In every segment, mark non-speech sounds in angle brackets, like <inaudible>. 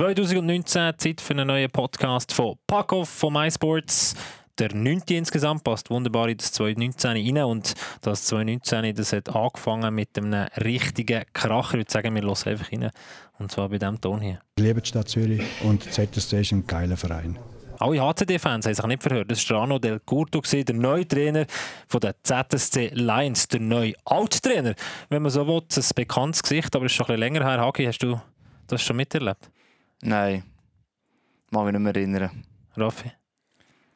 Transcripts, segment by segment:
2019 Zeit für einen neuen Podcast von Packoff von MySports. Der 9. insgesamt passt wunderbar in das 2019 rein und das 2019 das hat angefangen mit einem richtigen Kracher. Ich würde sagen, wir hören einfach rein und zwar bei diesem Ton hier. Ich liebe die Stadt Zürich und ZSC ist ein geiler Verein. Alle HCD-Fans haben sich nicht verhört. Das war Rano Del Curto, der neue Trainer der ZSC Lions, der neue Alttrainer. Wenn man so will, ein bekanntes Gesicht, aber es ist schon ein bisschen länger her. Hagi, hast du das schon miterlebt? Nein, mag mich nicht mehr erinnern. Raffi?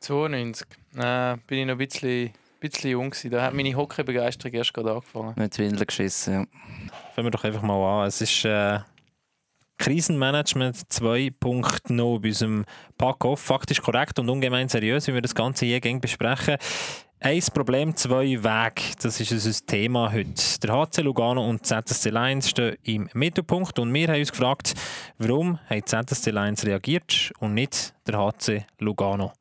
92. Äh, bin ich noch ein bisschen, bisschen jung gewesen. Da hat meine Hockeybegeisterung erst gerade angefangen. Mit Windeln geschissen, ja. Fangen wir doch einfach mal an. Es ist... Äh Krisenmanagement 2.0 bei unserem Pack-Off. Faktisch korrekt und ungemein seriös, wie wir das Ganze hier besprechen. Ein Problem, zwei Wege. Das ist unser Thema heute. Der HC Lugano und ZSC Lions stehen im Mittelpunkt und wir haben uns gefragt, warum hat ZSC Lions reagiert und nicht der HC Lugano.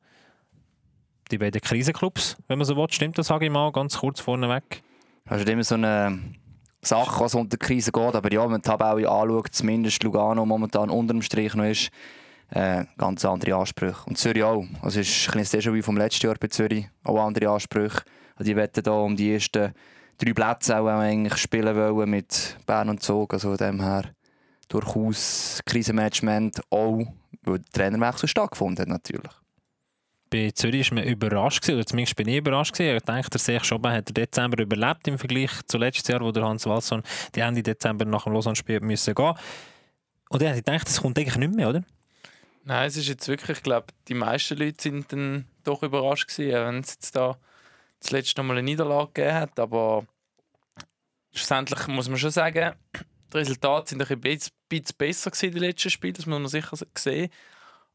Die beiden Krisenclubs, wenn man so will, stimmt das, sage ich mal, ganz kurz vorneweg. Hast du immer so eine Sache, was unter die Krise geht. Aber ja, wenn man die Tabelle anschaut, zumindest Lugano momentan unter dem Strich noch ist, äh, ganz andere Ansprüche. Und Zürich auch. Also es ist ein bisschen wie vom letzten Jahr bei Zürich. Auch andere Ansprüche. Also die wetten da um die ersten drei Plätze auch eigentlich spielen wollen mit Bern und Zug. Also von dem her durchaus Krisenmanagement auch, weil der Trainerwechsel stattgefunden hat natürlich bei Zürich war man überrascht, oder zumindest bin ich überrascht. Ich dachte, der Sech Schoben hat den Dezember überlebt im Vergleich zu letztes Jahr, wo der Hans Walson die Ende Dezember nach dem Lausanne-Spiel müssen gehen Und ich dachte, das kommt eigentlich nicht mehr, oder? Nein, es ist jetzt wirklich, ich glaube, die meisten Leute sind dann doch überrascht gewesen, wenn es jetzt da zuletzt noch mal eine Niederlage gegeben hat. Aber schlussendlich muss man schon sagen, die Resultate sind ein bisschen besser gewesen, die letzten Spiele, das muss man sicher sehen.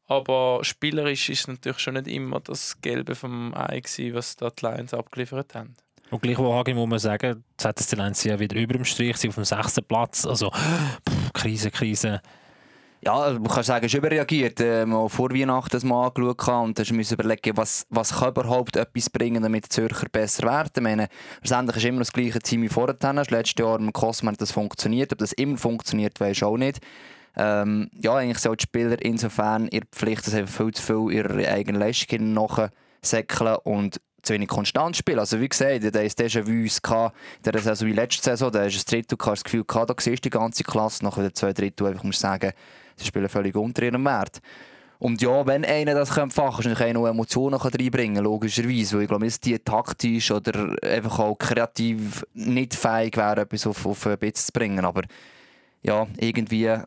Aber spielerisch ist es natürlich schon nicht immer das Gelbe vom Ei, gewesen, was da die Lions abgeliefert haben. Und gleich wo muss man sagen, die ZSC Lions sind ja wieder über dem Strich, sind auf dem sechsten Platz. Also, pff, Krise, Krise. Ja, man kann sagen, es ist überreagiert. Äh, mal vor Weihnachten mal angeschaut und dann müssen überlegen, was, was kann überhaupt etwas bringen, damit die Zürcher besser werden. Ich meine, letztendlich ist immer das gleiche Team wie vorher. Letztes Jahr mit Cosman hat das funktioniert. Ob das immer funktioniert, weiß ich auch nicht. Ähm, ja, eigentlich sollten die Spieler insofern ihre Pflicht, dass sie viel zu viel ihre eigenen Leistungen nachsäckeln und zu wenig konstant spielen. Also wie gesagt, da ist Déjà-vu in der Saison wie letzte Saison, da ist ein Drittel, das Gefühl da siehst du die ganze Klasse, nach der zwei Drittel einfach muss sagen, sie spielen völlig unter ihrem Wert. Und ja, wenn einer das kann kann, kann noch Emotionen reinbringen logischerweise. Weil ich glaube, dass die taktisch oder einfach auch kreativ nicht fähig wäre, etwas auf, auf ein bisschen zu bringen. Aber ja, irgendwie hat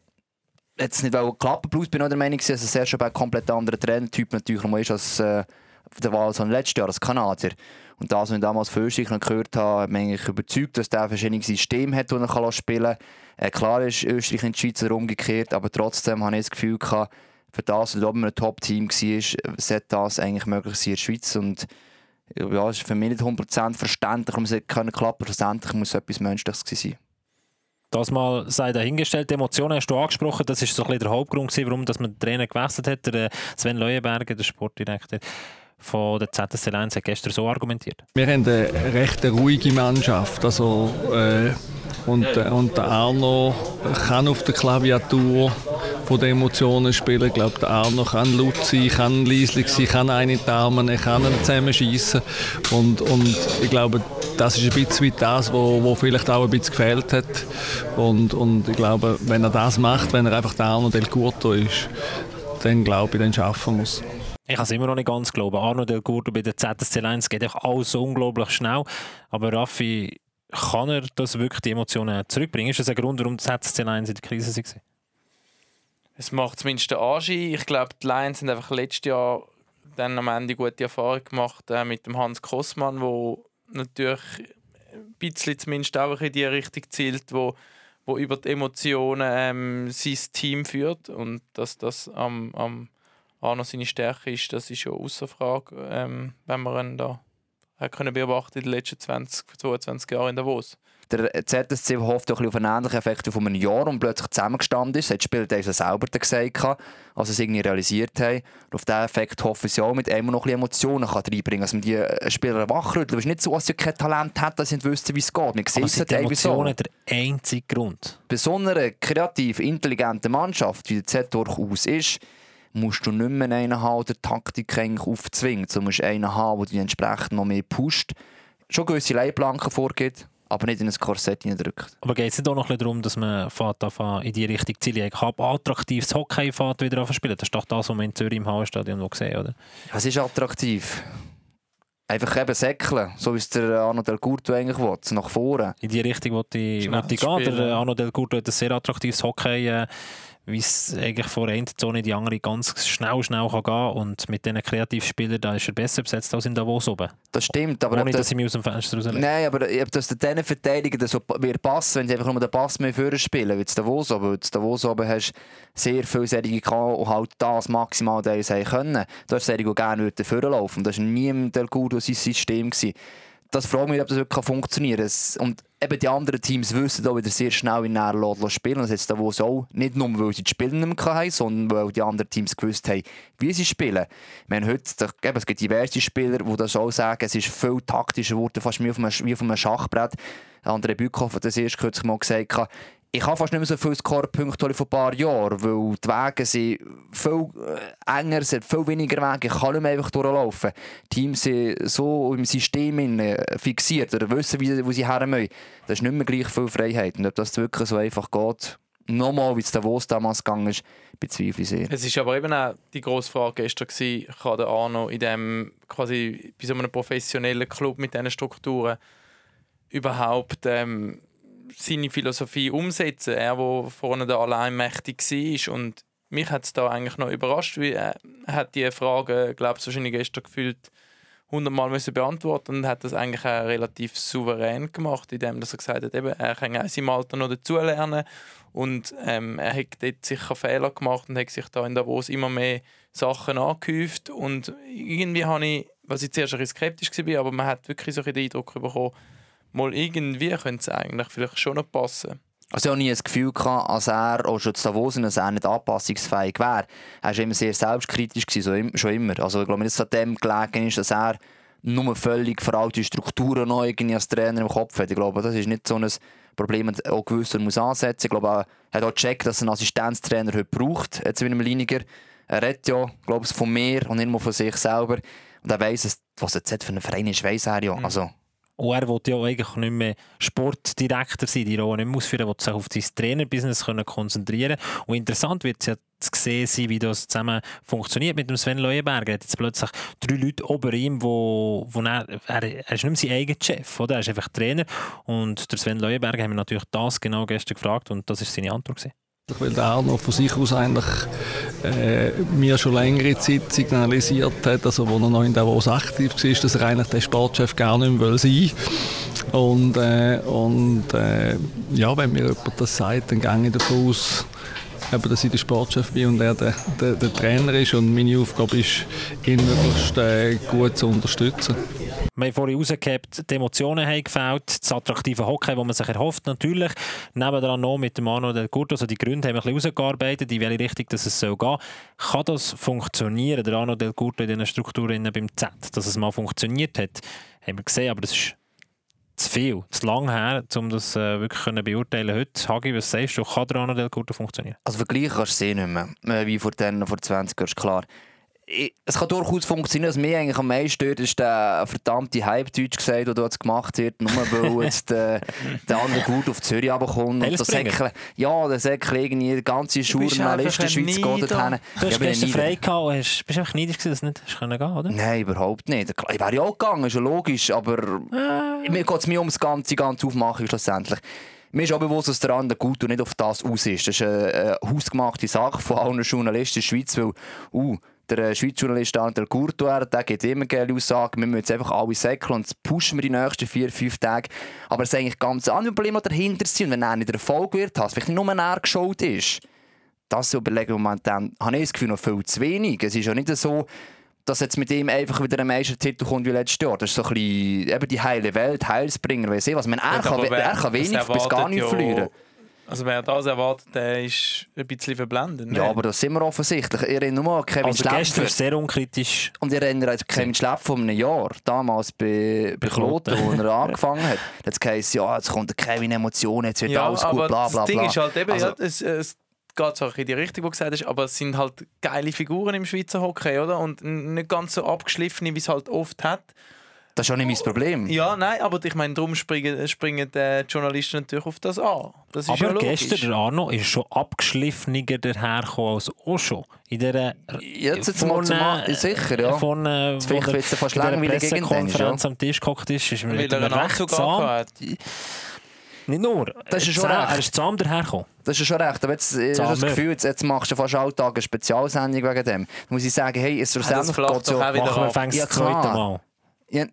es nicht klappen. Plus bin ich der Meinung, dass schon ein komplett anderer Trainertyp natürlich noch ist als äh, der Wahl so letztes Jahr als Kanadier. Und das, was ich damals von Österreich gehört habe, hat mich eigentlich überzeugt, dass der verschiedene Systeme hat, das er spielen kann. Äh, klar ist Österreich in die Schweiz umgekehrt, aber trotzdem habe ich das Gefühl gehabt, für das, was oben ein Top-Team war, sollte das eigentlich möglich sein in der Schweiz. Und ja, es ist für mich nicht 100% verständlich, warum es klappen kann. Schlussendlich muss etwas Menschliches sein. Das mal sei dahingestellt. Die Emotionen hast du angesprochen. Das ist so ein bisschen der Hauptgrund, warum dass man den Trainer gewechselt hat. Der äh, Sven Leuenberger, der Sportdirektor von der ZSC Lions, hat gestern so argumentiert. Wir haben eine recht ruhige Mannschaft. Also, äh, und, äh, und Arno kann auf der Klaviatur von den Emotionen spielen. Ich glaube, Arno kann laut sein, kann leislich sein, kann einen Daumen, er kann einen zusammenschießen. Und, und ich glaube, das ist ein bisschen das, wo, wo vielleicht auch ein bisschen gefehlt hat. Und, und ich glaube, wenn er das macht, wenn er einfach der Arno Del Curto ist, dann glaube ich, dann schaffen muss. Ich kann es immer noch nicht ganz glauben. Arno Del bei der ZSC 1 geht auch alles so unglaublich schnell. Aber Raffi, kann er das wirklich die Emotionen zurückbringen? Ist das ein Grund, warum die ZSC 1 in der Krise war? Es macht zumindest den Anschein. Ich glaube, die Lions haben einfach letztes Jahr dann am Ende gute Erfahrung gemacht äh, mit dem Hans Kossmann, der natürlich ein bisschen zumindest auch in die Richtung zielt, wo, wo über die Emotionen ähm, sein Team führt und dass das am, am Arno seine Stärke ist, das ist ja außer Frage, ähm, wenn man ihn da hat können beobachten in den letzten 20, 22 Jahren in Davos. Der ZSC hofft doch ein bisschen auf einen ähnlichen Effekt von einem Jahr und plötzlich zusammengestanden ist. Das hat das Spieler das selber gesagt, als sie es irgendwie realisiert haben. Und auf diesen Effekt hoffen sie auch mit einem noch ein bisschen Emotionen kann reinbringen kann, dass man die äh, Spieler wachrüttelt. Es ist nicht so, dass sie kein Talent hat, dass sie nicht wissen, wie es geht. Man sieht Aber sind die halt so. Emotionen der einzige Grund? Bei so einer kreativ intelligenten Mannschaft, wie der Z durchaus ist, musst du nicht mehr einen haben, der Taktik eigentlich aufzwingt. Du musst einen haben, der dich entsprechend noch mehr pusht. Schon gewisse Leitplanken vorgeht, aber nicht in ein Korsett hineindrückt. Aber geht es nicht auch noch ein bisschen darum, dass man fährt in die Richtung? Ich habe attraktives Hockey fährt wieder anfangen zu spielen. Das ist doch das, was wir in Zürich im Hallenstadion gesehen oder? Was ist attraktiv? Einfach eben säckeln, so wie es der Arno Del Curto eigentlich will, nach vorne. In die Richtung, wo die, die gehen. Der Arno Del Curto hat ein sehr attraktives Hockey, äh, wie es eigentlich von der einen Zone in die andere ganz schnell, schnell kann gehen und mit diesen Kreativspielern da ist er besser besetzt als in Davos oben. Das stimmt, aber Ohne, dass das, ich mich aus dem Fenster rauslege. Nein, aber ob das diesen Verteidigern so wird passen, wenn sie einfach nur den Pass mehr führen spielen, wie es Davos oben. Weil Davos oben hast sehr viele Serien gehabt und halt das maximal das haben können. Du hast Serien, die gerne würden laufen. Das war nie im Del sein System. Gewesen. Das fragt mich, ob das wirklich funktionieren kann. Und eben die anderen Teams wissen auch wieder sehr schnell in näher lassen spielen. Das jetzt Davos auch. Nicht nur, weil sie die Spiele nicht mehr hatten, sondern weil die anderen Teams gewusst haben, wie sie spielen. Wir haben heute, da- eben, es gibt diverse Spieler, die das auch sagen, es ist viel taktischer geworden, fast wie auf einem, wie auf einem Schachbrett. André Bückhoff hat das erst kürzlich mal gesagt, ich habe fast nicht mehr so viele Scorepunkte vor ein paar Jahren, weil die Wege sind viel äh, enger, es hat viel weniger Wege, ich kann nicht mehr einfach durchlaufen. Die Teams sind so im System äh, fixiert oder wissen, wo sie her müssen. Das ist nicht mehr gleich viel Freiheit. Und ob das wirklich so einfach geht, nochmal, wie es Davos damals gegangen ist, bezweifle ich sehr. Es ist aber eben auch die grosse Frage gestern gewesen, kann der Arno in dem quasi bei so einem professionellen Club mit diesen Strukturen überhaupt ähm, seine Philosophie umsetzen. Er, der vorne da allein mächtig war und mich hat es da eigentlich noch überrascht, weil er hat die Frage, glaube ich, wahrscheinlich gestern gefühlt hundertmal müssen beantworten und hat das eigentlich auch relativ souverän gemacht, indem er gesagt hat, eben, er kann auch in seinem Alter noch dazulernen und ähm, er hat dort sicher Fehler gemacht und hat sich da in Davos immer mehr Sachen angehäuft und irgendwie habe ich, was ich zuerst ein skeptisch war, aber man hat wirklich so den Eindruck bekommen, mal irgendwie könnte es eigentlich vielleicht schon noch passen. Also ich habe nie das Gefühl gehabt, als er auch schon zu Davos, dass er nicht anpassungsfähig wäre. Er war immer sehr selbstkritisch, gewesen, so schon immer. Also ich glaube dass es an dem gelegen ist, dass er nur völlig veraltete Strukturen noch irgendwie als Trainer im Kopf hat. Ich glaube, das ist nicht so ein Problem, das auch gewusst er muss ansetzen. Ich glaube, er hat auch gecheckt, dass er einen Assistenztrainer heute braucht, jetzt mit einem Liniger. Er redet ja, glaube ich, von mir und nicht nur von sich selber. Und er weiss, was er jetzt für einen Verein ist, weiss er ja. Also, Und er will ja eigentlich nicht mehr Sportdirektor sein, die Rolle nicht mehr ausführen, will sich auf sein Trainerbusiness können konzentrieren Und interessant wird es ja zu sehen sein, wie das zusammen funktioniert mit dem Sven Leuenberger. Er hat jetzt plötzlich drei Leute ober ihm, wo, wo er, er, er ist nicht mehr sein eigener Chef, oder? er ist einfach Trainer. Und der Sven Leuenberger haben wir natürlich das genau gestern gefragt und das ist seine Antwort. Gewesen. Weil der Arno von sich aus eigentlich äh, mir schon längere Zeit signalisiert hat, also wo er noch in Davos aktiv war, dass er eigentlich der Sportchef gar nicht mehr sein will. Und, äh, und äh, ja, wenn mir jemand das sagt, dann gehe ich davon aus, eben, dass ich der Sportchef bin und er der, der, der Trainer ist. Und meine Aufgabe ist, ihn möglichst äh, gut zu unterstützen. Wir haben vorhin rausgehabt, die Emotionen haben gefällt, das attraktive Hockey, das man sich erhofft natürlich. Nebendran noch mit dem Arno Del Curto, also die Gründe haben wir ein bisschen rausgearbeitet, in welche Richtung dass es soll gehen Kann das funktionieren, der Arno Del Curto in diesen Strukturen beim Z, dass es mal funktioniert hat, haben wir gesehen, aber das ist zu viel, zu lang her, um das äh, wirklich können beurteilen heute. Hagi, was sagst du, kann der Arno Del Curto funktionieren? Also vergleichen kannst du sie nicht mehr, äh, wie vor, den, vor 20 Jahren, klar. Ich- Es kann durchaus funktionieren. Was mich eigentlich am meisten stört, ist der verdammte Hype-Deutsch gesagt, der dort gemacht wird, nur weil <laughs> jetzt äh, der andere gut auf Zürich runterkommt. Und das. Säckle, ja, der Säckle irgendwie, die ganze ein geht dorthin. Nieder. Du hast ein gestern frei gehabt und hast, bist einfach neidisch gewesen, dass du nicht hast können gehen oder? Nein, überhaupt nicht. Ich wäre ja auch gegangen, ist ja logisch, aber mir geht es mir ums ganze, ganze Aufmachen schlussendlich. Mir ist auch bewusst, dass der andere gut und nicht auf das aus ist. Das ist eine, eine hausgemachte Sache von allen Journalisten in der Schweiz, weil uh, der äh, Schweizer Journalist Andel Courtois, der gibt immer geile Aussagen, wir müssen jetzt einfach alle säckeln und das pushen wir die nächsten vier, fünf Tage. Aber es ist eigentlich ganz andere Probleme, die dahinter sind. Und wenn er nicht der Erfolg wird, hast, vielleicht nicht nur er geschaut ist, das überlegen, momentan habe ich das Gefühl, noch viel zu wenig. Es ist ja nicht so, dass jetzt mit ihm einfach wieder ein Meistertitel kommt wie letztes Jahr. Das ist so ein bisschen eben die heile Welt, Heilsbringer, weiss ich was. Ich meine, er, Gut, kann, er kann wenig bis gar nicht ja- verlieren. Also wer das erwartet, der ist ein bisschen verblendet. Ja, aber das sind wir offensichtlich. Ich erinnere nur an Kevin Also gestern Schläpfer. ist sehr unkritisch. Und ich erinnere an Kevin Schläpfer von einem Jahr, damals bei, bei Kloten. Wo er angefangen hat. Jetzt heisst ja, jetzt kommt der Kevin Emotionen, jetzt wird ja, alles gut, bla bla das Ding bla. ist halt eben, Also- ja, es, es geht zwar in die Richtung, die du gesagt hast, aber es sind halt geile Figuren im Schweizer Hockey, oder? Und nicht ganz so abgeschliffene, wie es halt oft hat. Das ist auch nicht mein Problem. Ja, nein, aber ich meine, darum springen, springen die Journalisten natürlich auf das an. Das ist ja Aber logisch. gestern, der Arno, ist schon abgeschliffener dahergekommen als auch schon. In der Jetzt jetzt mal zum An- sicher, ja. Von, äh, vielleicht der- wird's ja fast langweilig irgendwann, Pressekonferenz am Tisch gehockt ist, ist mir mit einem recht zahm, nicht nur, Das ist schon recht. er ist zahm dahergekommen. Das ist schon recht. Aber jetzt, ich habe das Zahmer. Gefühl, jetzt, jetzt machst du fast alle Tage eine Spezialsendung wegen dem. Da muss ich sagen, hey, es das schlussendlich flacht geht's doch ja... auch wieder Machen wir ab. Ja, das klar. Mal. Ja.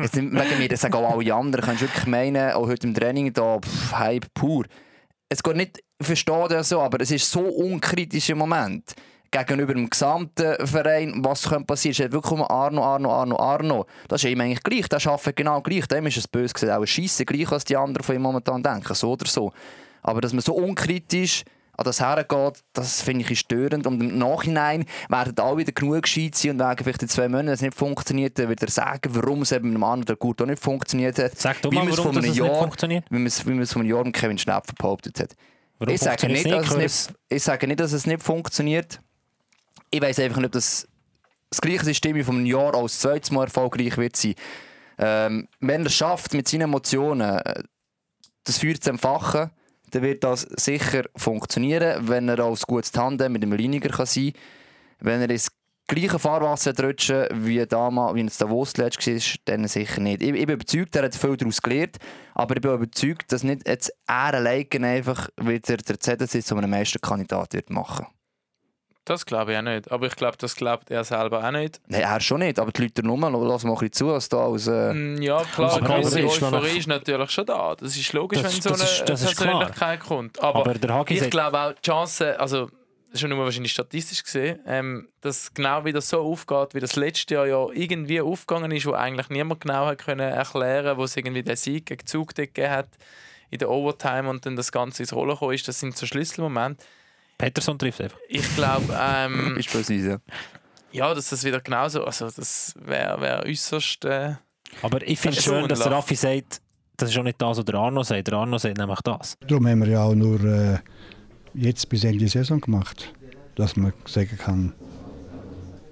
Jetzt wegen mir, das sagen auch alle anderen. Kannst du wirklich meinen, auch heute im Training da, pff, Hype pur. Es geht nicht, ich verstehe das so, aber es ist so unkritischer Moment gegenüber dem gesamten Verein, was könnte passieren. Es ist wirklich nur Arno, Arno, Arno, Arno. Das ist ihm eigentlich gleich, der arbeitet genau gleich. Dem ist es böse gesagt, auch Scheiße gleich, was die anderen von ihm momentan denken, so oder so. Aber dass man so unkritisch an das hergeht, das finde ich störend. Und im Nachhinein werden alle wieder genug gescheit sein und werden vielleicht in zwei Monaten, es nicht funktioniert, dann wieder sagen, warum es eben mit dem anderen gut auch nicht funktioniert hat. Sag doch Wie mal, man es warum das einem nicht Jahr- funktioniert. Wie man es, wie man es vor einem Jahr mit Kevin Schnepfer behauptet hat. Warum Ich sage, nicht, dass es es nicht, ich sage nicht, dass es nicht funktioniert. Ich weiß einfach nicht, ob das, das gleiche System wie von einem Jahr als zweites Mal erfolgreich wird sein. Ähm, wenn er es schafft, mit seinen Emotionen äh, das Feuer zu entfachen, dann wird das sicher funktionieren, wenn er als gutes Tandem mit dem Liniger kann sein kann. Wenn er ins gleiche Fahrwasser rutschen wie damals, wie es Davos letztes war, dann sicher nicht. Ich, ich bin überzeugt, er hat viel daraus gelernt, aber ich bin überzeugt, dass nicht jetzt er einfach wieder der ZSC zu einem Meisterkandidat wird machen. Das glaube ich auch nicht. Aber ich glaube, das glaubt er selber auch nicht. Nein, er schon nicht, aber die Leute rum, lass mal ein bisschen zu, was da als... Äh, Mm, Ja, klar, eine gewisse aber ist Euphorie natürlich- ist natürlich schon da. Das ist logisch, Das- wenn so das eine ist- das ist. Persönlichkeit kommt. Aber, Aber der Hagi ich glaube auch, die Chance, also das ist schon nur wahrscheinlich statistisch gesehen, ähm, dass genau wieder so aufgeht, wie das letzte Jahr ja irgendwie aufgegangen ist, wo eigentlich niemand genau hat können erklären, wo es irgendwie den Sieg gegen Zug dort gegeben hat in der Overtime und dann das Ganze ins Rollen gekommen ist. Das sind so Schlüsselmomente. Peterson trifft einfach. Ich glaube, ähm, <laughs> beispielsweise. ja, dass das wieder genauso, also das wäre wär äußerst... Äh, Aber ich finde es ist schön, dass der. Raffi sagt, das ist auch nicht das, was der Arno sagt. Der Arno sagt nämlich das. Darum haben wir ja auch nur äh, jetzt bis Ende der Saison gemacht, dass man sagen kann,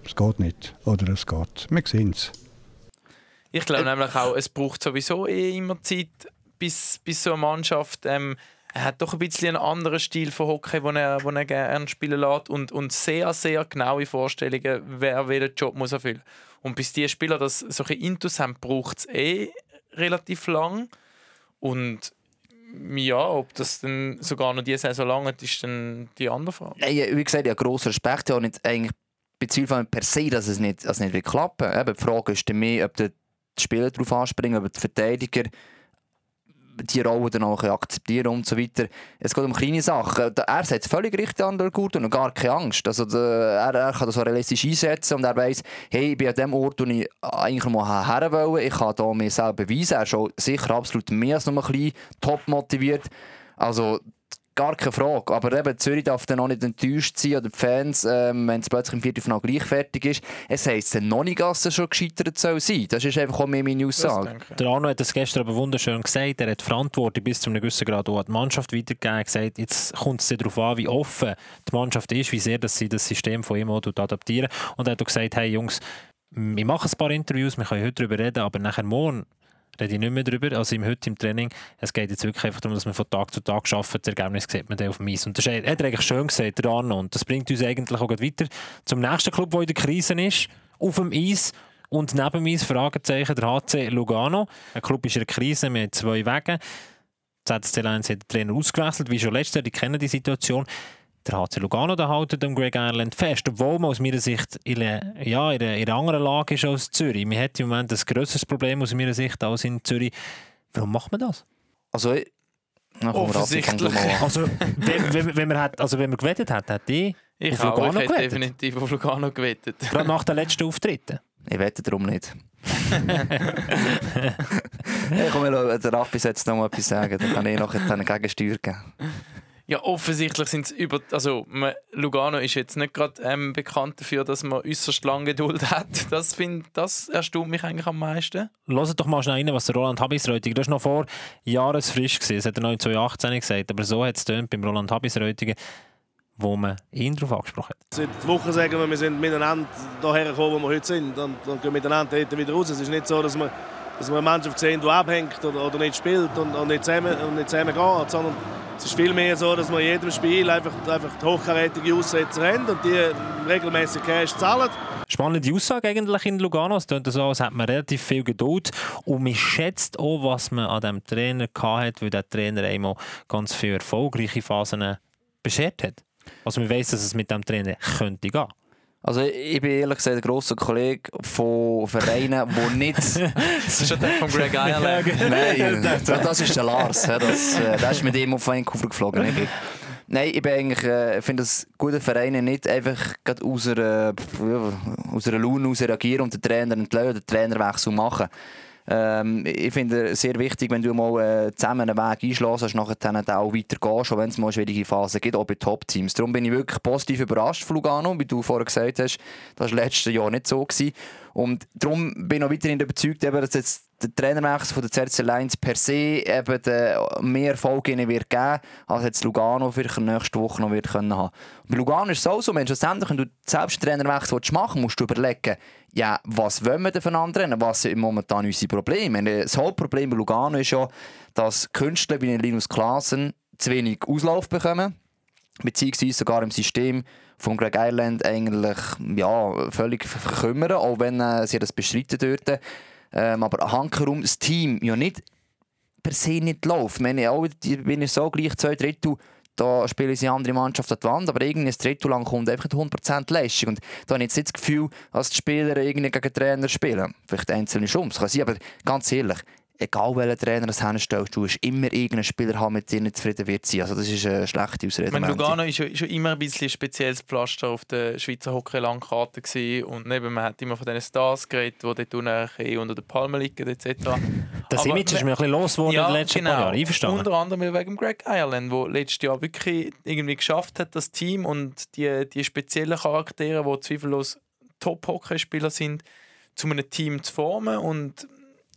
es geht nicht oder es geht. Wir sehen es. Ich glaube nämlich auch, es braucht sowieso eh immer Zeit, bis, bis so eine Mannschaft. Ähm, er hat doch ein bisschen einen anderen Stil von Hockey, den er, er gerne spielen lässt und, und sehr, sehr genaue Vorstellungen, wer welchen Job muss erfüllen Und bis die Spieler das solche Intus haben, braucht es eh relativ lang. Und ja, ob das dann sogar noch diese Saison lang ist, ist dann die andere Frage. Nein, wie gesagt, ich habe grossen Respekt. Ich habe nicht eigentlich bezweifle per se, dass es nicht, dass es nicht klappen wird. Die Frage ist dann mehr, ob die Spieler darauf anspringen, ob die Verteidiger die Rolle dann auch akzeptieren und so weiter. Es geht um kleine Sachen. Da- Er sagt völlig richtig an der Gurt und gar keine Angst. Also er, er kann das so realistisch einsetzen und er weiss, hey, ich bin an dem Ort, wo ich eigentlich mal her wollte. Ich kann hier mir selber beweisen. Er ist schon sicher absolut mehr als nur ein bisschen top motiviert. Also gar keine Frage. Aber eben, Zürich darf dann auch nicht enttäuscht sein oder die Fans, ähm, wenn es plötzlich im Viertelfinale gleich fertig ist. Es heisst dann noch nicht, dass er schon gescheitert soll sein. Das ist einfach auch mehr meine Aussage. Der Arno hat das gestern aber wunderschön gesagt. Er hat Verantwortung bis zu einem gewissen Grad auch an die Mannschaft weitergegeben. Er hat gesagt, jetzt kommt es darauf an, wie offen die Mannschaft ist, wie sehr dass sie das System von ihm auch adaptieren. Und er hat auch gesagt, hey Jungs, wir machen ein paar Interviews, wir können heute darüber reden, aber nachher morgen rede ich nicht mehr darüber. Also im heute im Training, es geht jetzt wirklich einfach darum, dass man von Tag zu Tag arbeitet. Das Ergebnis sieht man dann auf dem Eis. Und das hat er eigentlich schön gesagt, der Arno. Und das bringt uns eigentlich auch weiter zum nächsten Club, der in der Krise ist, auf dem Eis. Und neben mir Fragezeichen der HC Lugano. Ein Club ist in der Krise, wir haben zwei Wege. ZSC Lions hat den Trainer ausgewechselt, wie schon letztes Jahr, die kennen die Situation. Der HC Lugano da haltet am Greg Ireland fest, obwohl man aus meiner Sicht in einer, ja, in einer, in einer anderen Lage ist als Zürich. Man hat im Moment ein grösseres Problem aus meiner Sicht als in Zürich. Warum macht man das? Also, ich- mal an. Also, wenn, wenn, wenn, man hat, also wenn man gewettet hat, hat die Ich Auf auch, ich Lugano gewettet? definitiv auf Lugano gewettet. Gerade nach den letzten Auftritten. Ich wette darum nicht. <laughs> hey, komm, wir der Raffi soll jetzt noch mal etwas sagen, dann kann ich noch eine Gegensteuer geben. Ja, offensichtlich sind es über. Also, man, Lugano ist jetzt nicht gerade ähm, bekannt dafür, dass man äußerst lange Geduld hat. Das, find, das erstaunt mich eigentlich am meisten. Hört doch mal schnell rein, was der Roland Habisreutiger, das war noch vor Jahresfrisch, gewesen, das hat er noch in 2018 gesagt, aber so hat es beim Roland Habisreutiger, wo man ihn darauf angesprochen hat. Seit Wochen sagen wir, wir sind miteinander hierher gekommen, wo wir heute sind und, und gehen miteinander wieder raus. Es ist nicht so, dass wir, dass wir eine Mannschaft sehen, die abhängt oder, oder nicht spielt und, und, nicht zusammen, zusammen geht, sondern es ist vielmehr so, dass wir in jedem Spiel einfach, einfach hochkarätige Aussetzer haben und die regelmäßig Cash zahlen. Spannende Aussage eigentlich in Lugano. Es klingt so, als hätte man relativ viel Geduld. Und man schätzt auch, was man an diesem Trainer hatte, weil der Trainer einmal ganz viele erfolgreiche Phasen beschert hat. Also man weiss, dass es mit dem Trainer könnte gehen. Also ich bin ehrlich gesagt ein grosser Kollege von Vereinen, die nicht... <laughs> Das ist schon der von Greg <laughs> Ireland. Nein, das, das ist der Lars. Das, äh, der ist mit ihm auf Vancouver geflogen. Ich. Nein, ich bin eigentlich, äh, finde es gute Vereine nicht einfach gerade aus einer, ja, aus einer Laune heraus reagieren und den Trainer entlassen, den Trainerwechsel machen. Ähm, ich finde es sehr wichtig, wenn du mal äh, zusammen einen Weg einschlägst, dass du nachher dann auch weitergehst, auch wenn es mal schwierige Phase gibt, auch bei Top-Teams. Darum bin ich wirklich positiv überrascht von Lugano, wie du vorher gesagt hast. Das war letztes Jahr nicht so. Gewesen. Und darum bin ich auch weiterhin überzeugt, eben, dass jetzt der Trainerwechsel von der ZSC Lions per se eben den mehr Erfolg ihnen wird geben, als jetzt Lugano vielleicht nächste Woche noch wird können haben. Bei Lugano ist es auch so, wenn wenn du selbst einen Trainerwechsel machen willst, musst du überlegen, ja, was wollen wir denn von anderen? Was sind momentan unsere Probleme? Das Hauptproblem bei Lugano ist ja, dass Künstler wie Linus Klaassen zu wenig Auslauf bekommen, beziehungsweise sogar im System von Greg Ireland eigentlich ja, völlig verkümmern, auch wenn äh, sie das bestreiten dürfen. Ähm, aber hankerum das Team ja nicht per se nicht läuft. Ich meine, auch, bin ich so gleich zwei Drittel, da spielen sie andere Mannschaft an die Wand, aber ein Drittel lang kommt einfach nicht 100% Leistung. Und da habe ich jetzt nicht das Gefühl, dass die Spieler irgendwie gegen Trainer spielen. Vielleicht einzelne schon, das kann sein, aber ganz ehrlich, egal welcher Trainer das hinstellst, du wirst immer irgendeinen Spieler haben, mit dem nicht zufrieden wird sein. Also das ist eine schlechte Ausrede. Meine. Lugano war schon, schon immer ein bisschen ein spezielles Pflaster auf der Schweizer Hockey-Landkarte. Und eben, man hat immer von diesen Stars geredet, die dort unten unter der Palme liegen etc. Das Aber Image ist mir ein bisschen losgeworden in den letzten genau. paar Jahren. Einverstanden? Unter anderem wegen Greg Ireland, der letztes Jahr wirklich irgendwie geschafft hat, das Team und die, die speziellen Charaktere, die zweifellos Top-Hockeyspieler sind, zu einem Team zu formen und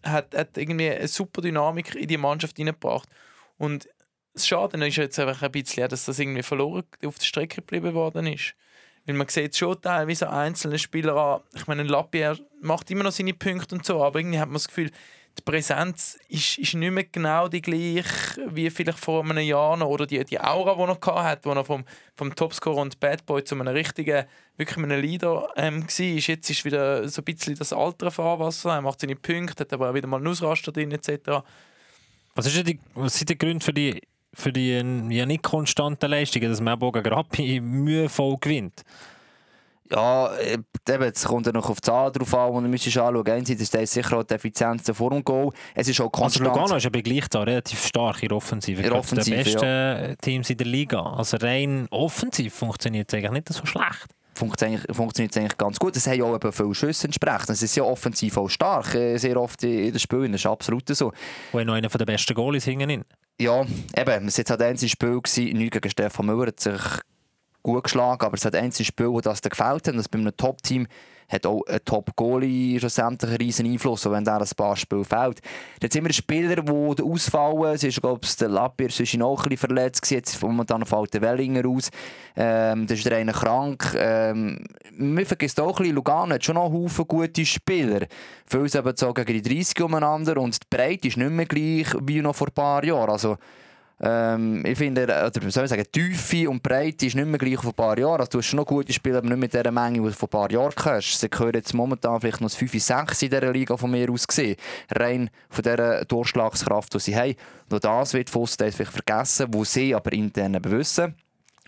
hat, hat irgendwie eine super Dynamik in die Mannschaft hineingebracht. Und das Schade ist jetzt einfach ein bisschen, dass das irgendwie verloren auf der Strecke geblieben worden ist. Weil man sieht schon teilweise einzelne Spieler an. Ich meine, ein Lapierre macht immer noch seine Punkte und so, aber irgendwie hat man das Gefühl, die Präsenz ist, ist nicht mehr genau die gleiche wie vielleicht vor einem Jahr noch. Oder die, die Aura, die er gehabt hat, wo er vom, vom Topscorer und Bad Boy zu einem richtigen, wirklich einem Leader ähm, war. Jetzt ist wieder so ein bisschen das altere Fahrwasser. Er macht seine Punkte, hat aber auch wieder mal einen Ausraster drin etc. Was, ist die, was sind die Gründe für die, für die ja, nicht konstanten Leistungen, dass man gegen Rappi mühevoll gewinnt? Ja, äh, eben, es kommt ja noch auf die Zahlen drauf an, die du müsstest anschauen Einerseits ist sicher auch die Effizienz vor dem Goal. Es ist auch Also konstant. Lugano ist aber gleich da relativ stark in der Offensive. In der Offensive, der besten Teams in der Liga. Also rein offensiv funktioniert es eigentlich nicht so schlecht. funktioniert funktioniert eigentlich ganz gut. Es haben ja auch eben viele Schüsse entsprechend. Es ist ja offensiv auch stark, äh, sehr oft in den Spielen. Das ist absolut so. Und noch einer der besten Goalies hinten. Ja, eben, es war jetzt halt ein Spiel, gewesen, nichts gegen Stefan Müller, hat sich gut geschlagen, aber es hat ein einziges Spiel, wo das dir gefällt hat. Und das bei einem Top-Team hat auch ein Top-Goalie schlussendlich einen riesen Einfluss, auch wenn der ein paar Spiele fällt. Jetzt sind wir Spieler, die ausfallen. Es ist, glaube ich, der Lappier sonst noch ein bisschen verletzt. Jetzt momentan fällt der Wellinger aus. Ähm, da ist der eine krank. Ähm, man vergisst auch ein bisschen, Lugano hat schon noch Haufen gute Spieler. Viele sind eben gegen die 30 umeinander und die Breite ist nicht mehr gleich wie noch vor ein paar Jahren. Also, ähm, ich finde, oder wie soll ich sagen, Tiefe und Breite ist nicht mehr gleich vor ein paar Jahren. Also, du hast schon noch gute Spieler, aber nicht mit der Menge, die du vor ein paar Jahren hast. Sie gehören jetzt momentan vielleicht noch das 5, 6 in dieser Liga von mir aus gesehen. Rein von dieser Durchschlagskraft, die sie haben. Nur das wird Voss vielleicht vergessen, wo sie aber intern wissen.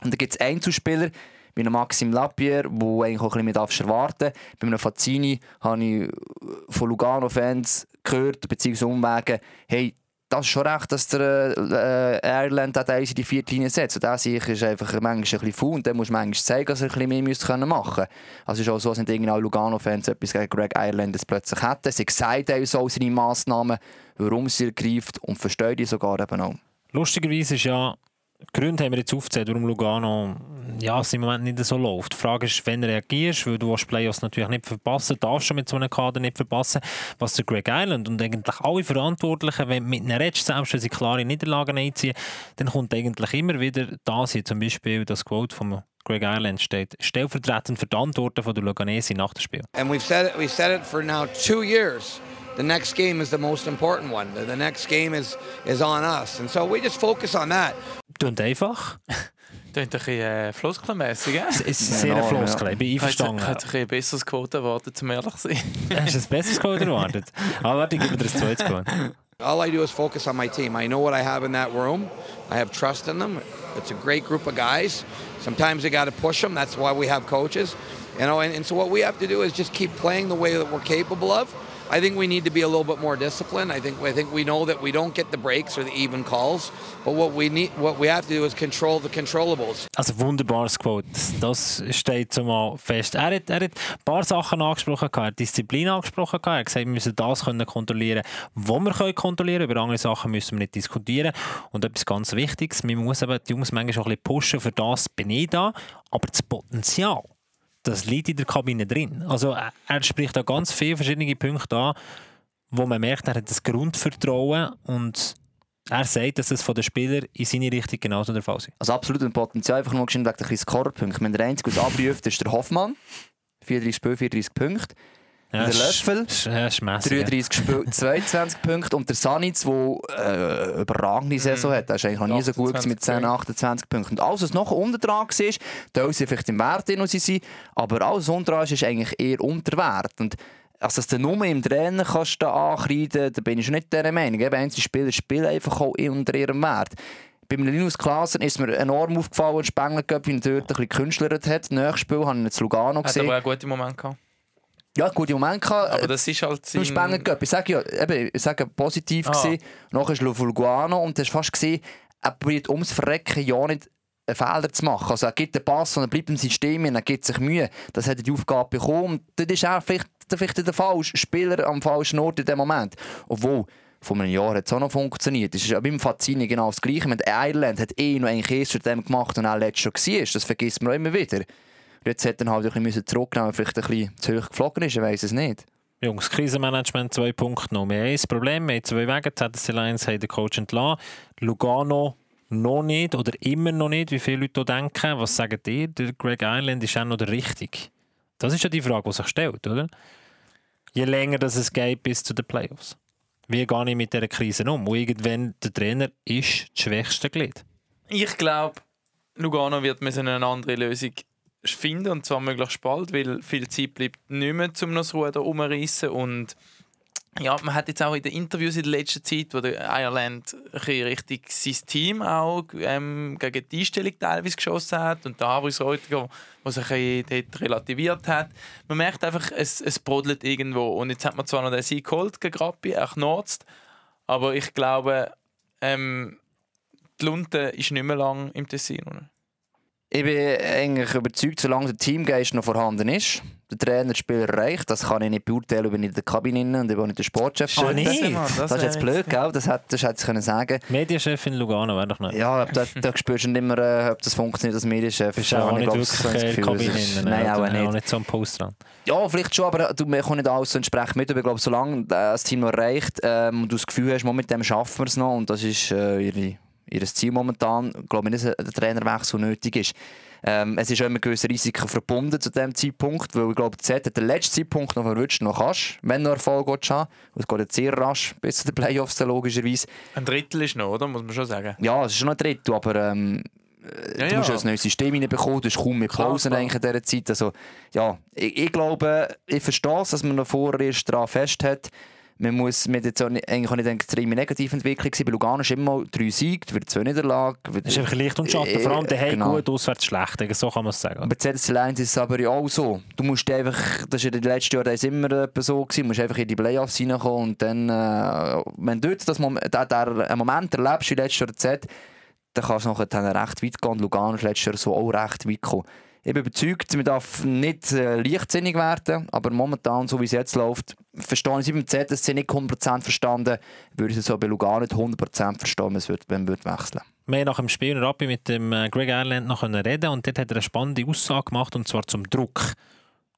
Und dann gibt es Einzelspieler, wie Maxim Lapierre, wo eigentlich auch ein bisschen mit erwarten. Bei einem Fazzini habe ich von Lugano-Fans gehört, beziehungsweise Umwegen, hey, das ist schon recht, dass der äh, Ireland da in die vierte Linie setzt. Und das ist einfach manchmal ein bisschen faul und dann muss man manchmal zeigen, dass er ein bisschen mehr machen müsste. Also ist auch so, dass irgendwie auch Lugano-Fans etwas gegen Greg Ireland plötzlich hätten. Sie sagen uns auch seine Massnahmen, warum sie ergreift und verstehen die sogar eben auch. Lustigerweise ist ja Gründe haben wir jetzt aufgezählt, warum Lugano ja, es im Moment nicht so läuft. Die Frage ist, wenn du reagierst, weil du willst Playoffs natürlich nicht verpassen, darfst du mit so einem Kader nicht verpassen, was der Greg Island und eigentlich alle Verantwortlichen, wenn mit einer Redge selbst wenn sie klare Niederlagen einziehen, dann kommt eigentlich immer wieder das hier, zum Beispiel das Quote von Greg Ireland steht, stellvertretend für die Antworten von der Luganesi nach dem Spiel. And we've said it, we've said it for now two years. The next game is the most important one. The, the next game is, is on us. And so we just focus on that. Klingt einfach. Klingt ein bisschen äh, floskelmässig, Es ist sehr Enorm, Floskel, ich bin Ich einverstanden. hätte ein bisschen besseres Quote erwartet, um ehrlich zu sein. <laughs> Hast du ein besseres Quote erwartet? Aber warte, ich gebe dir ein zweites Quote. All I do is focus on my team. I know what I have in that room. I have trust in them. It's a great group of guys. Sometimes you got to push them. That's why we have coaches. You know, and, and so what we have to do is just keep playing the way that we're capable of. I think we need to be a little bit more disciplined. I think I think we know that we don't get the breaks or the even calls, but what we need, what we have to do is control the controllables. Also wunderbares Quote. Das steht zumal fest. Er hat, er hat ein paar Sachen angesprochen, er hat Disziplin angesprochen, er hat gesagt, wir müssen das können kontrollieren, was wir können kontrollieren Über andere Sachen müssen wir nicht diskutieren. Und etwas ganz Wichtiges, man muss eben die Jungs manchmal auch ein bisschen pushen, für das bin ich da. Aber das Potenzial, das liegt in der Kabine drin. Also er, er spricht da ganz viele verschiedene Punkte an, wo man merkt, er hat das Grundvertrauen und er sagt, dass es von den Spielern in seine Richtung genauso der Fall ist. Also absolut ein Potenzial, einfach nur geschwind wegen der Scorerpunkte. Wenn der Einzige, der abruft, ist der Hoffmann. 34 Spiele, 34 Punkte. Ja, Der Löffel, Ja, ist mässig, ja. 33 Spiele, 22 Punkte. Und der Sanitz, der äh, überragende Saison hat, der ist eigentlich noch nie so gut mit 10, 28 Punkten. Und alles, was noch unter dran war, da sind vielleicht im Wert, sie sind, aber alles unter dran ist, ist eigentlich eher unter Wert. Und also, dass du nur im Trainer kannst da ankreiden, da bin ich schon nicht dieser Meinung. Eben, einzelne Spieler spielen einfach auch unter ihrem Wert. Bei einem Linus Klaassen ist mir enorm aufgefallen, dass Spengler wie er dort ein bisschen gekünstlert hat. Nächstes Spiel habe ich ihn zu Lugano Hat gesehen. aber auch gute Momente gehabt. Ja, gute Momente gehabt. Aber das ist halt sein... Spengler Cup, ich sage ja, eben, ich sage positiv Ah. gewesen. Nachher ist Lugano und du hast fast gesehen, er probiert ums Verrecken ja nicht einen Fehler zu machen. Also er gibt den Pass und er bleibt im System und er gibt sich Mühe. Das hat er die Aufgabe bekommen und das ist er vielleicht, vielleicht der falsche Spieler am falschen Ort in dem Moment. Obwohl, vor einem Jahr hat es auch noch funktioniert. Es ist ja beim Fazzini genau das Gleiche. Mit Ireland hat eh noch eigentlich erst zu dem gemacht und auch letztes schon war. Das vergisst man auch immer wieder. Jetzt hätte er halt ein bisschen zurücknehmen müssen, er vielleicht ein bisschen zu hoch geflogen ist, ich weiß es nicht. Jungs, Krisenmanagement 2.0. Wir haben ein Problem, wir haben zwei Wege. Die ZSC Lions haben den Coach entlassen. Lugano noch nicht oder immer noch nicht, wie viele Leute da denken. Was sagt ihr? Der Greg Island ist auch noch der Richtige. Das ist ja die Frage, die sich stellt, oder? Je länger das es geht bis zu den Playoffs. Wie gehe ich mit dieser Krise um? Und irgendwann der Trainer ist das schwächste Glied. Ich glaube, Lugano wird müssen eine andere Lösung finden und zwar möglichst bald, weil viel Zeit bleibt nicht mehr, um noch das Ruder umzureissen und ja, man hat jetzt auch in den Interviews in der letzten Zeit, wo der Ireland richtig sein Team auch ähm, gegen die Einstellung teilweise geschossen hat und der Havris Reutiger, der sich dort relativiert hat. Man merkt einfach, es, es brodelt irgendwo und jetzt hat man zwar noch den Sieg geholt gegen Rappi, auch Norzt, aber ich glaube, ähm, die Lunte ist nicht mehr lang im Tessin. Oder? Ich bin eigentlich überzeugt, solange der Teamgeist noch vorhanden ist, der Trainer das Spiel erreicht, das kann ich nicht beurteilen, wenn ich in der Kabine bin und ich bin nicht der Sportchef. Bin. nicht? Das, ist jetzt blöd, gell? Das hätte das hätte ich können sagen Medienchef in Lugano wäre doch nicht. Ja, da, da spürst du nicht mehr, äh, ob das funktioniert als Medienchef. Bist auch habe nicht ich, wirklich so Gefühl, Kabine. ist- drin, Nein, oder? auch nicht. Auch nicht so am Post dran. Ja, vielleicht schon, aber du, man kann nicht alles so entsprechend mit. Aber ich glaube, solange äh, das Team noch erreicht ähm, und du das Gefühl hast, mit dem schaffen wir es noch und das ist äh, ihre, ihr Ziel momentan, glaube ich nicht, dass ein Trainerwechsel nötig ist. Ähm, es ist auch immer gewisse Risiken verbunden zu diesem Zeitpunkt, weil ich glaube, Z hat den letzten Zeitpunkt noch verwünscht, noch kannst, wenn du Erfolg haben. Und es geht jetzt sehr rasch bis zu den Playoffs, logischerweise. Ein Drittel ist noch, oder? Muss man schon sagen. Ja, es ist schon ein Drittel, aber ähm, Ja, du musst ja ein neues System reinbekommen, du hast kaum mehr Pausen in dieser Zeit. Also, ja, ich, ich glaube, ich verstehe es, dass man noch vorher erst daran festhält. Man muss mit jetzt auch nicht, eigentlich auch nicht eine extreme Negativentwicklung sein. Bei Lugano ist immer mal drei Siege, wird zwei Niederlagen. Das ist einfach Licht und Schatten. Vor allem daheim Genau. gut, auswärts schlecht. So kann man es sagen. Bei Mercedes Alliance ist es aber ja auch so. Du musst einfach, das ist in den letzten Jahren immer so gewesen, du musst einfach in die Playoffs reinkommen und dann, äh, wenn du dort das Moment, der, einen Moment erlebst wie letztes Jahr Z, dann kannst du nachher recht weit gehen. Und Lugano ist letztes Jahr so auch recht weit gekommen. Ich bin überzeugt, man darf nicht äh, leichtsinnig werden, aber momentan, so wie es jetzt läuft, verstehe ich es beim ZSC nicht 100% verstanden, würde ich es so bei Lugano nicht 100% verstehen, wenn man wechseln Wir haben nach dem Spiel Rappi mit dem äh, Greg Ireland noch reden und dort hat er eine spannende Aussage gemacht und zwar zum Druck.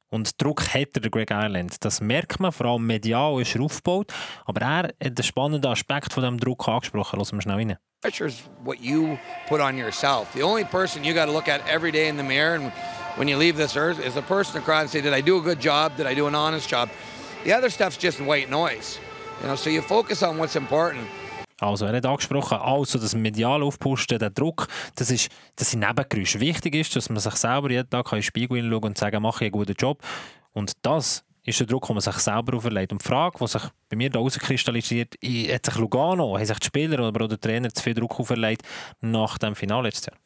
Und Druck hat er, der Greg Ireland. Das merkt man, vor allem medial ist er aufgebaut. Aber er hat den spannenden Aspekt von diesem Druck angesprochen. Lassen wir schnell rein. Pressure is what you put on yourself. The only person you got to look at every day in the mirror and when you leave this earth is the person across and say, Did I do a good job? Did I do an honest job? The other stuff's just white noise. You know, so you focus on what's important. Also, er hat angesprochen, also das medial aufpusten, der Druck, das, ist, das sind Nebengeräusche. Wichtig ist, dass man sich selber jeden Tag in den Spiegel hinschauen und sagen, mache ich einen guten Job. Und das ist der Druck, den man sich selber auferlegt. Und die Frage, die sich bei mir da herauskristallisiert, hat sich Lugano, haben sich die Spieler oder der Trainer zu viel Druck auferlegt nach dem Finale letztes Jahr?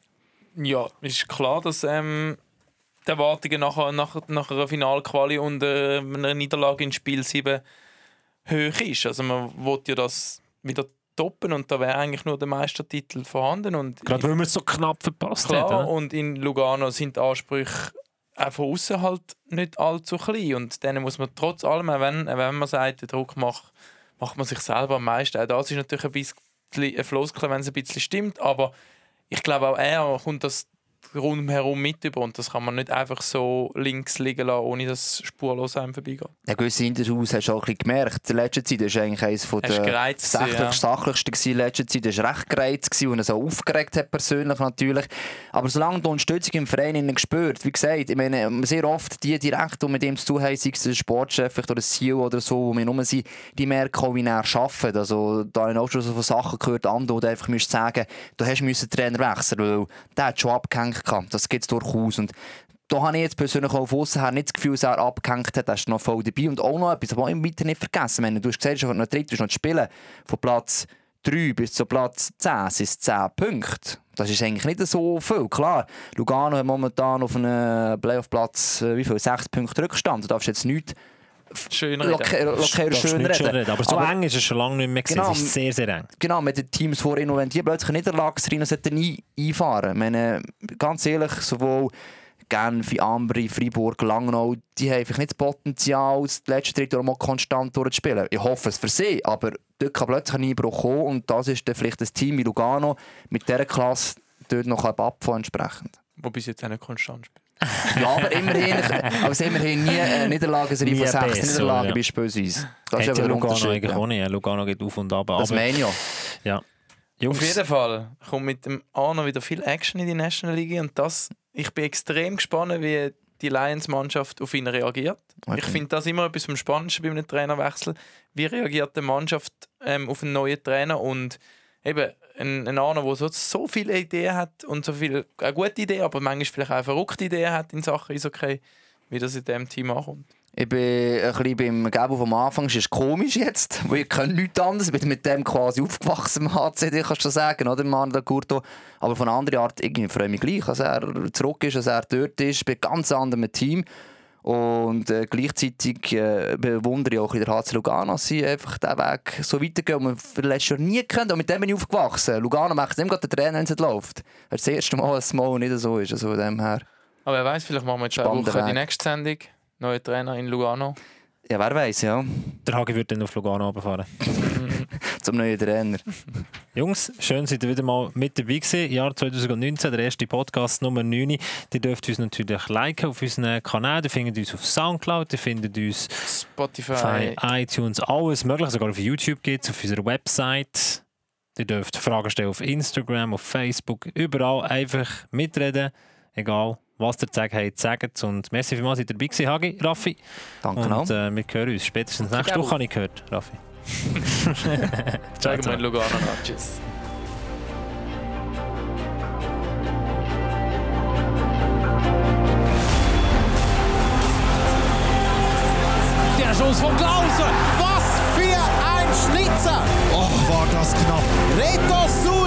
Ja, ist klar, dass ähm, die Erwartungen nach, nach, nach einer Finalquali und äh, einer Niederlage in Spiel 7 hoch ist. Also man will ja das wieder toppen und da wäre eigentlich nur der Meistertitel vorhanden. Und Gerade weil man es so knapp verpasst Klar, hat. oder? und in Lugano sind die Ansprüche auch von außen halt nicht allzu klein. Und denen muss man trotz allem, auch wenn, auch wenn man sagt, der Druck macht, macht man sich selber am meisten. Auch das ist natürlich ein bisschen ein Floskel, wenn es ein bisschen stimmt. Aber ich glaube, auch er kommt das rundherum mit über. Und das kann man nicht einfach so links liegen lassen, ohne dass spurlos einem vorbeigeht. Ja, gewisse Interviews hast du auch ein bisschen gemerkt. In letzter Zeit war eigentlich eines von Er der gereizt sachlich, ja. sachlichsten in letzter Zeit. Er war recht gereizt und so aufgeregt hat persönlich natürlich. Aber solange du Unterstützung im Verein gespürt, wie gesagt, ich meine, sehr oft die direkt, die mit ihm zu tun haben, sei es der Sportchef oder der CEO oder so, wo wir rum sind, die merken auch, wie er arbeitet. Also da habe ich auch schon so von Sachen gehört, andere, du einfach sagen du hast den Trainer wechseln, weil der hat schon abgehängt. Gehabt. Das es durchaus. Und da habe ich jetzt persönlich auch von nicht das Gefühl, dass er abgehängt hat. Er ist noch voll dabei. Und auch noch etwas, was ich weiter nicht vergessen habe. Du hast gesagt, du hast noch dritt, du noch spielen. Von Platz 3 bis zu Platz 10 sind es 10 Punkte. Das ist eigentlich nicht so viel. Klar, Lugano hat momentan auf einem Playoff-Platz äh, wie viel? 6 Punkte Rückstand. Du darfst jetzt nicht Schön reden. locker, locker Darfst schön nicht reden. Aber so eng ist es schon lange nicht mehr. Genau. Es ist sehr, sehr eng. genau, mit den Teams vor ihnen, und wenn die plötzlich eine Niederlagsrennen sollten ein einfahren. Ich meine, ganz ehrlich, sowohl Genf, Ambri, Freiburg, Langnau, die haben einfach nicht das Potenzial, das letzte Drittel mal konstant durchzuspielen. Ich hoffe es für sie, aber dort kann plötzlich ein Einbruch kommen und das ist dann vielleicht ein Team wie Lugano mit dieser Klasse dort noch abfahren entsprechend. Wo bis jetzt auch nicht konstant spielt. Ja, aber immerhin, aber haben immerhin nie eine Niederlagenserie Nie von sechs besser, Niederlagen ja. beispielsweise. Das Hat ist ja Lugano eigentlich Ja. auch nicht. Lugano geht auf und ab. Das meine ich ja. ja. Jungs, Auf jeden Fall kommt mit dem Arno wieder viel Action in die National League und das, ich bin extrem gespannt, wie die Lions-Mannschaft auf ihn reagiert. Okay. Ich finde das immer etwas vom Spannendsten bei einem Trainerwechsel. Wie reagiert die Mannschaft ähm, auf einen neuen Trainer und eben ein, ein Arno, der so, so viele Ideen hat und so viele auch gute Ideen, aber manchmal vielleicht auch verrückte Ideen hat in Sachen Eishockey, wie das in diesem Team ankommt. Ich bin ein bisschen beim Gabo vom Anfang. Es ist komisch jetzt, <laughs> weil ich kann nichts anderes. Ich bin mit dem quasi aufgewachsen <laughs> im HCD, kannst du sagen, oder, Manuel Curto. Aber von einer anderen Art, ich freue mich gleich, dass er zurück ist, dass er dort ist, bei ganz anderen Team. Und äh, gleichzeitig äh, bewundere ich auch in der HC Lugano, dass sie einfach diesen Weg so weitergehen, und man letztes Jahr nie kennt. Und mit dem bin ich aufgewachsen. Lugano macht dem gerade den Trainer, wenn es nicht läuft. Das erste Mal, dass es mal nicht so ist. Also von dem her. Aber wer weiß, vielleicht machen wir Spannender Wochen die nächste Sendung. Neuer Trainer in Lugano. Ja, wer weiß, ja. der Hagi wird dann auf Lugano runterfahren. <laughs> Zum neuen Trainer. <laughs> Jungs, schön, seid ihr wieder mal mit dabei gewesen. Jahr 2019, der erste Podcast Nummer 9. Ihr dürft uns natürlich liken auf unseren Kanal. Ihr findet uns auf Soundcloud, ihr findet uns Spotify. iTunes, alles mögliche. Sogar auf YouTube geht es, auf unserer Website. Ihr dürft Fragen stellen auf Instagram, auf Facebook, überall einfach mitreden. Egal, was ihr zu sagen habt, sagt es. Und merci vielmals, seid ihr dabei gewesen, Hagi, Raffi. Danke Und auch. äh, wir hören uns spätestens nächste. Woche, habe ich gehört, Raffi. Zeige mein Logo an und Tschüss. Der Schuss von Klause. Was für ein Schnitzer. Oh, war das knapp. Reto Su